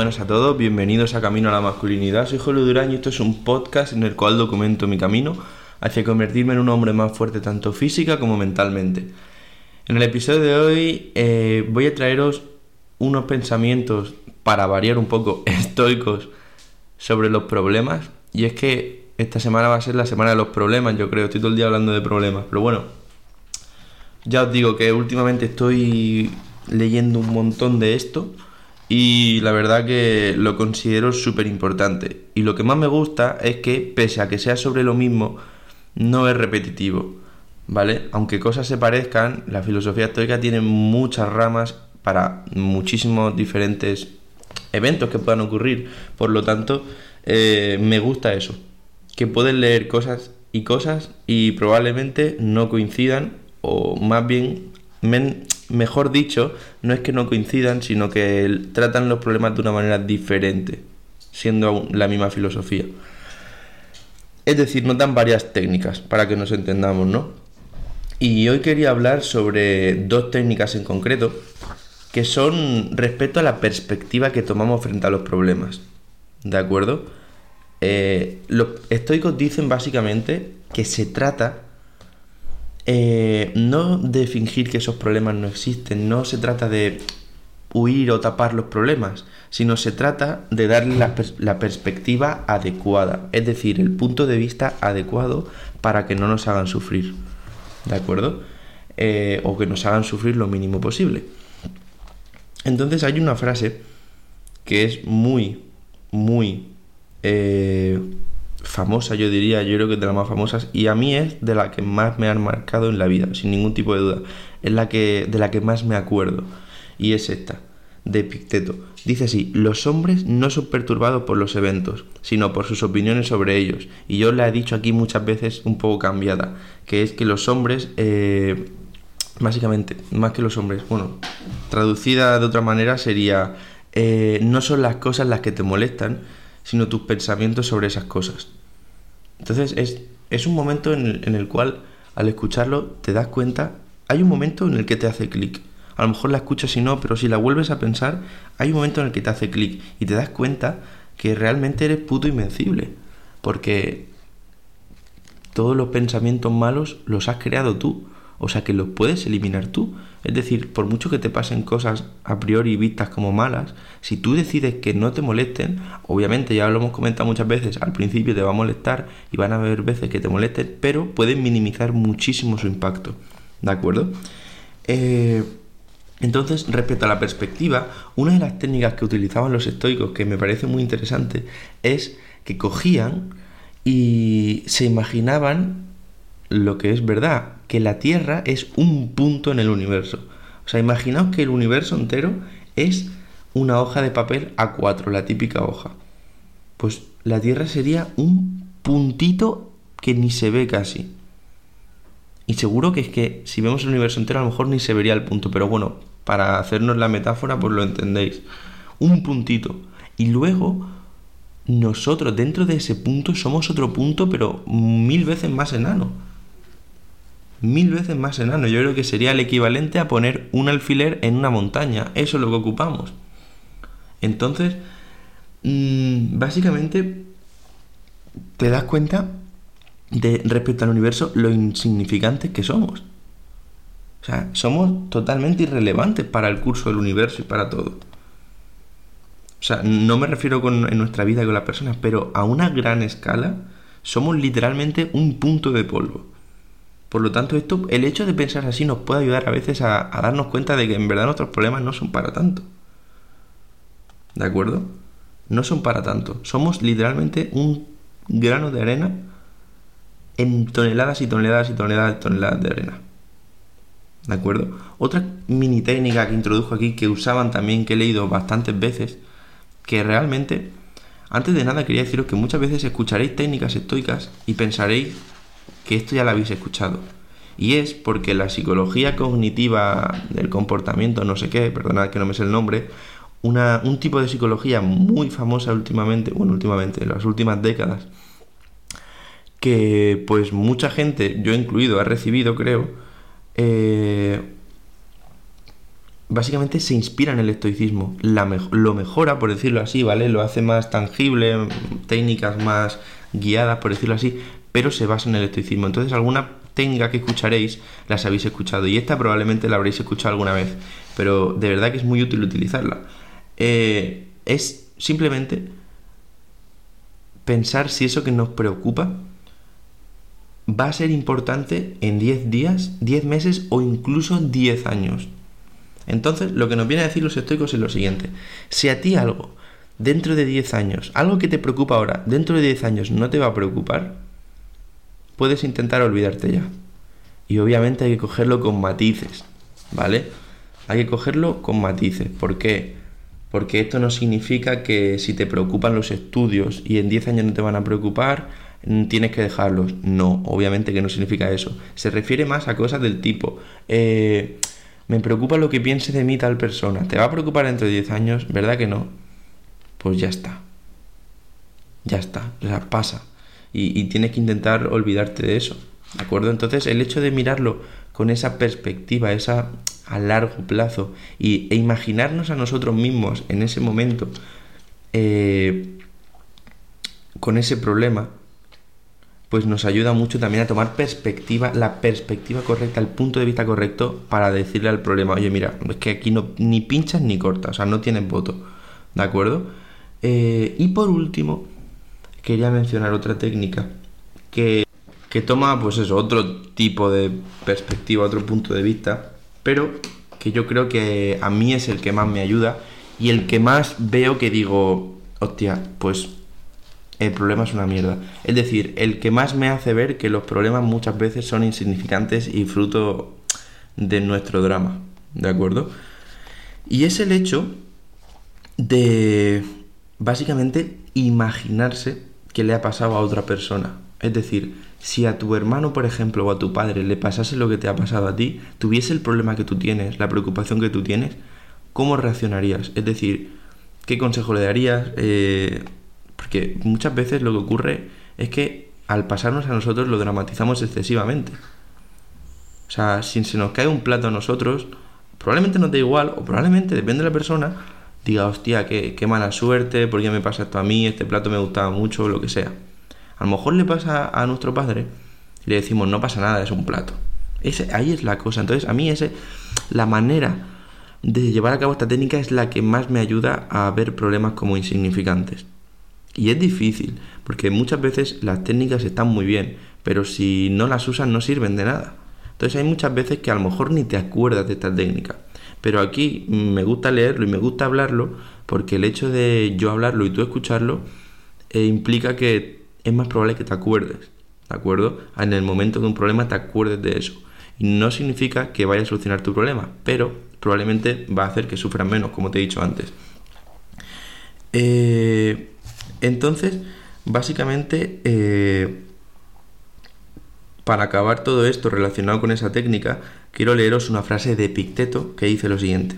Buenas a todos, bienvenidos a Camino a la Masculinidad. Soy Julio Durán y esto es un podcast en el cual documento mi camino hacia convertirme en un hombre más fuerte tanto física como mentalmente. En el episodio de hoy eh, voy a traeros unos pensamientos para variar un poco estoicos sobre los problemas y es que esta semana va a ser la semana de los problemas, yo creo, estoy todo el día hablando de problemas, pero bueno, ya os digo que últimamente estoy leyendo un montón de esto y la verdad que lo considero súper importante. Y lo que más me gusta es que, pese a que sea sobre lo mismo, no es repetitivo, ¿vale? Aunque cosas se parezcan, la filosofía estoica tiene muchas ramas para muchísimos diferentes eventos que puedan ocurrir. Por lo tanto, eh, me gusta eso, que pueden leer cosas y cosas y probablemente no coincidan o más bien mejor dicho, no es que no coincidan, sino que tratan los problemas de una manera diferente, siendo la misma filosofía. Es decir, nos dan varias técnicas para que nos entendamos, ¿no? Y hoy quería hablar sobre dos técnicas en concreto que son respecto a la perspectiva que tomamos frente a los problemas. ¿De acuerdo? Eh, los estoicos dicen básicamente que se trata eh, no de fingir que esos problemas no existen, no se trata de huir o tapar los problemas, sino se trata de darle la, perspectiva adecuada, es decir, el punto de vista adecuado para que no nos hagan sufrir, ¿de acuerdo? Eh, o que nos hagan sufrir lo mínimo posible. Entonces hay una frase que es muy, muy eh, famosa, yo diría, yo creo que es de las más famosas, y a mí es de la que más me han marcado en la vida, sin ningún tipo de duda. Es la que, de la que más me acuerdo, y es esta, de Epicteto. Dice así, los hombres no son perturbados por los eventos, sino por sus opiniones sobre ellos. Y yo la he dicho aquí muchas veces un poco cambiada, que es que los hombres, eh, básicamente, más que los hombres, bueno, traducida de otra manera sería, eh, no son las cosas las que te molestan, sino tus pensamientos sobre esas cosas. Entonces es, es un momento en el, en el, cual al escucharlo te das cuenta, hay un momento en el que te hace clic. A lo mejor la escuchas y no, pero si la vuelves a pensar, hay un momento en el que te hace clic y te das cuenta que realmente eres puto invencible. Porque todos los pensamientos malos los has creado tú. O sea que los puedes eliminar tú. Es decir, por mucho que te pasen cosas a priori vistas como malas, si tú decides que no te molesten, obviamente ya lo hemos comentado muchas veces, al principio te va a molestar y van a haber veces que te molesten, pero pueden minimizar muchísimo su impacto. ¿De acuerdo? Eh, entonces, respecto a la perspectiva, una de las técnicas que utilizaban los estoicos, que me parece muy interesante, es que cogían y se imaginaban lo que es verdad, que la Tierra es un punto en el universo. O sea, imaginaos que el universo entero es una hoja de papel A4, la típica hoja. Pues la Tierra sería un puntito que ni se ve casi. Y seguro que es que si vemos el universo entero a lo mejor ni se vería el punto, pero bueno, para hacernos la metáfora pues lo entendéis. Un puntito. Y luego nosotros dentro de ese punto somos otro punto pero mil veces más enano mil veces más enano. Yo creo que sería el equivalente a poner un alfiler en una montaña. Eso es lo que ocupamos. Entonces, mm, básicamente, te das cuenta de respecto al universo lo insignificantes que somos. O sea, somos totalmente irrelevantes para el curso del universo y para todo. O sea, no me refiero con, en nuestra vida con las personas, pero a una gran escala somos literalmente un punto de polvo. Por lo tanto, esto, el hecho de pensar así nos puede ayudar a veces a, darnos cuenta de que en verdad nuestros problemas no son para tanto. ¿De acuerdo? No son para tanto. Somos literalmente un grano de arena en toneladas y toneladas y toneladas y toneladas de arena. ¿De acuerdo? Otra mini técnica que introdujo aquí, que usaban también, que he leído bastantes veces, que realmente, antes de nada quería deciros que muchas veces escucharéis técnicas estoicas y pensaréis que esto ya lo habéis escuchado. Y es porque la psicología cognitiva del comportamiento, no sé qué, perdonad que no me sé el nombre, una, un tipo de psicología muy famosa últimamente, bueno, últimamente, en las últimas décadas, que pues mucha gente, yo incluido, ha recibido, creo, eh, básicamente se inspira en el estoicismo, lo mejora, por decirlo así, ¿vale? Lo hace más tangible, técnicas más guiadas, por decirlo así, pero se basa en el estoicismo. Entonces alguna técnica que escucharéis las habéis escuchado y esta probablemente la habréis escuchado alguna vez, pero de verdad que es muy útil utilizarla. Eh, es simplemente pensar si eso que nos preocupa va a ser importante en 10 días, 10 meses o incluso 10 años. Entonces, lo que nos viene a decir los estoicos es lo siguiente. Si a ti algo dentro de 10 años, algo que te preocupa ahora, dentro de 10 años no te va a preocupar, puedes intentar olvidarte ya. Y obviamente hay que cogerlo con matices, ¿vale? Hay que cogerlo con matices. ¿Por qué? Porque esto no significa que si te preocupan los estudios y en 10 años no te van a preocupar, mm, tienes que dejarlos. No, obviamente que no significa eso. Se refiere más a cosas del tipo, eh, me preocupa lo que piense de mí tal persona. ¿Te va a preocupar dentro de 10 años? ¿Verdad que no? Pues ya está. Ya está. O sea, pasa. Y, tienes que intentar olvidarte de eso. ¿De acuerdo? Entonces el hecho de mirarlo con esa perspectiva, esa a largo plazo y, e imaginarnos a nosotros mismos en ese momento eh, con ese problema, pues nos ayuda mucho también a tomar perspectiva, la perspectiva correcta, el punto de vista correcto para decirle al problema, oye, mira, es que aquí no, ni pinchas ni cortas, o sea, no tienes voto, ¿de acuerdo? Eh, y por último, quería mencionar otra técnica que, que toma, pues eso, otro tipo de perspectiva, otro punto de vista, pero que yo creo que a mí es el que más me ayuda y el que más veo que digo, hostia, pues el problema es una mierda. Es decir, el que más me hace ver que los problemas muchas veces son insignificantes y fruto de nuestro drama, ¿de acuerdo? Y es el hecho de básicamente imaginarse que le ha pasado a otra persona. Es decir, si a tu hermano, por ejemplo, o a tu padre le pasase lo que te ha pasado a ti, tuviese el problema que tú tienes, la preocupación que tú tienes, ¿cómo reaccionarías? Es decir, ¿qué consejo le darías? Eh, porque muchas veces lo que ocurre es que al pasarnos a nosotros lo dramatizamos excesivamente. O sea, si se nos cae un plato a nosotros, probablemente nos da igual, o probablemente, depende de la persona, diga, hostia, qué, qué mala suerte, ¿por qué me pasa esto a mí? Este plato me gustaba mucho, lo que sea. A lo mejor le pasa a nuestro padre y le decimos, no pasa nada, es un plato. Ese, ahí es la cosa. Entonces, a mí ese, la manera de llevar a cabo esta técnica es la que más me ayuda a ver problemas como insignificantes. Y es difícil, porque muchas veces las técnicas están muy bien, pero si no las usas no sirven de nada. Entonces hay muchas veces que a lo mejor ni te acuerdas de esta técnica. Pero aquí me gusta leerlo y me gusta hablarlo, porque el hecho de yo hablarlo y tú escucharlo eh, implica que es más probable que te acuerdes, ¿de acuerdo? En el momento de un problema te acuerdes de eso. Y no significa que vaya a solucionar tu problema, pero probablemente va a hacer que sufras menos, como te he dicho antes. Eh, entonces, básicamente, eh, para acabar todo esto relacionado con esa técnica, quiero leeros una frase de Epicteto que dice lo siguiente.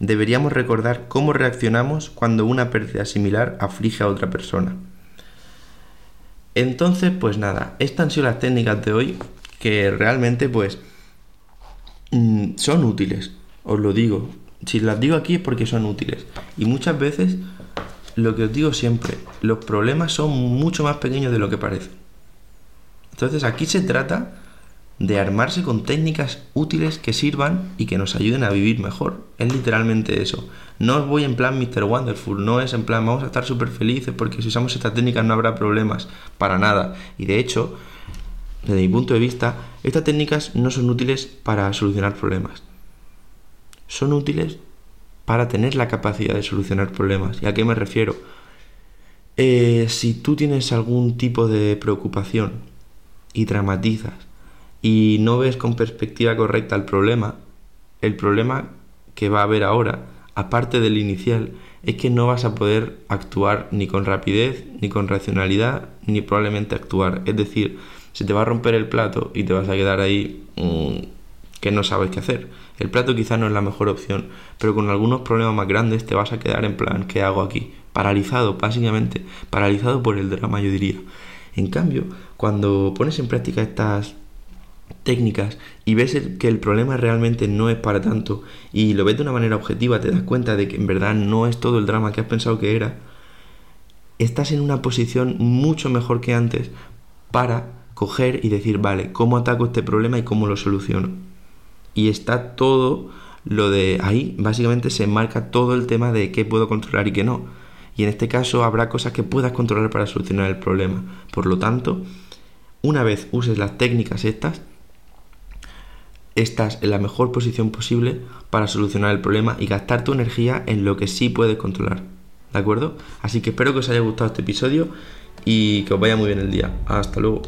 Deberíamos recordar cómo reaccionamos cuando una pérdida similar aflige a otra persona. Entonces, pues nada, estas han sido las técnicas de hoy que realmente pues mm, son útiles, os lo digo. Si las digo aquí es porque son útiles. Y muchas veces, lo que os digo siempre, los problemas son mucho más pequeños de lo que parecen. Entonces aquí se trata de armarse con técnicas útiles que sirvan y que nos ayuden a vivir mejor. Es literalmente eso. No os voy en plan Mr. Wonderful, no es en plan vamos a estar súper felices porque si usamos estas técnicas no habrá problemas, para nada. Y de hecho, desde mi punto de vista, estas técnicas no son útiles para solucionar problemas. Son útiles para tener la capacidad de solucionar problemas. ¿Y a qué me refiero? Eh, si tú tienes algún tipo de preocupación y dramatizas y no ves con perspectiva correcta el problema, el problema que va a haber ahora, aparte del inicial, es que no vas a poder actuar ni con rapidez, ni con racionalidad, ni probablemente actuar. Es decir, se te va a romper el plato y te vas a quedar ahí mm, que no sabes qué hacer. El plato quizás no es la mejor opción, pero con algunos problemas más grandes te vas a quedar en plan, ¿qué hago aquí? Paralizado, básicamente, paralizado por el drama, yo diría. En cambio, cuando pones en práctica estas técnicas y ves que el problema realmente no es para tanto y lo ves de una manera objetiva, te das cuenta de que en verdad no es todo el drama que has pensado que era, estás en una posición mucho mejor que antes para coger y decir, vale, ¿cómo ataco este problema y cómo lo soluciono? Y está todo lo de ahí, básicamente se marca todo el tema de qué puedo controlar y qué no. Y en este caso habrá cosas que puedas controlar para solucionar el problema. Por lo tanto, una vez uses las técnicas estas, estás en la mejor posición posible para solucionar el problema y gastar tu energía en lo que sí puedes controlar. ¿De acuerdo? Así que espero que os haya gustado este episodio y que os vaya muy bien el día. Hasta luego.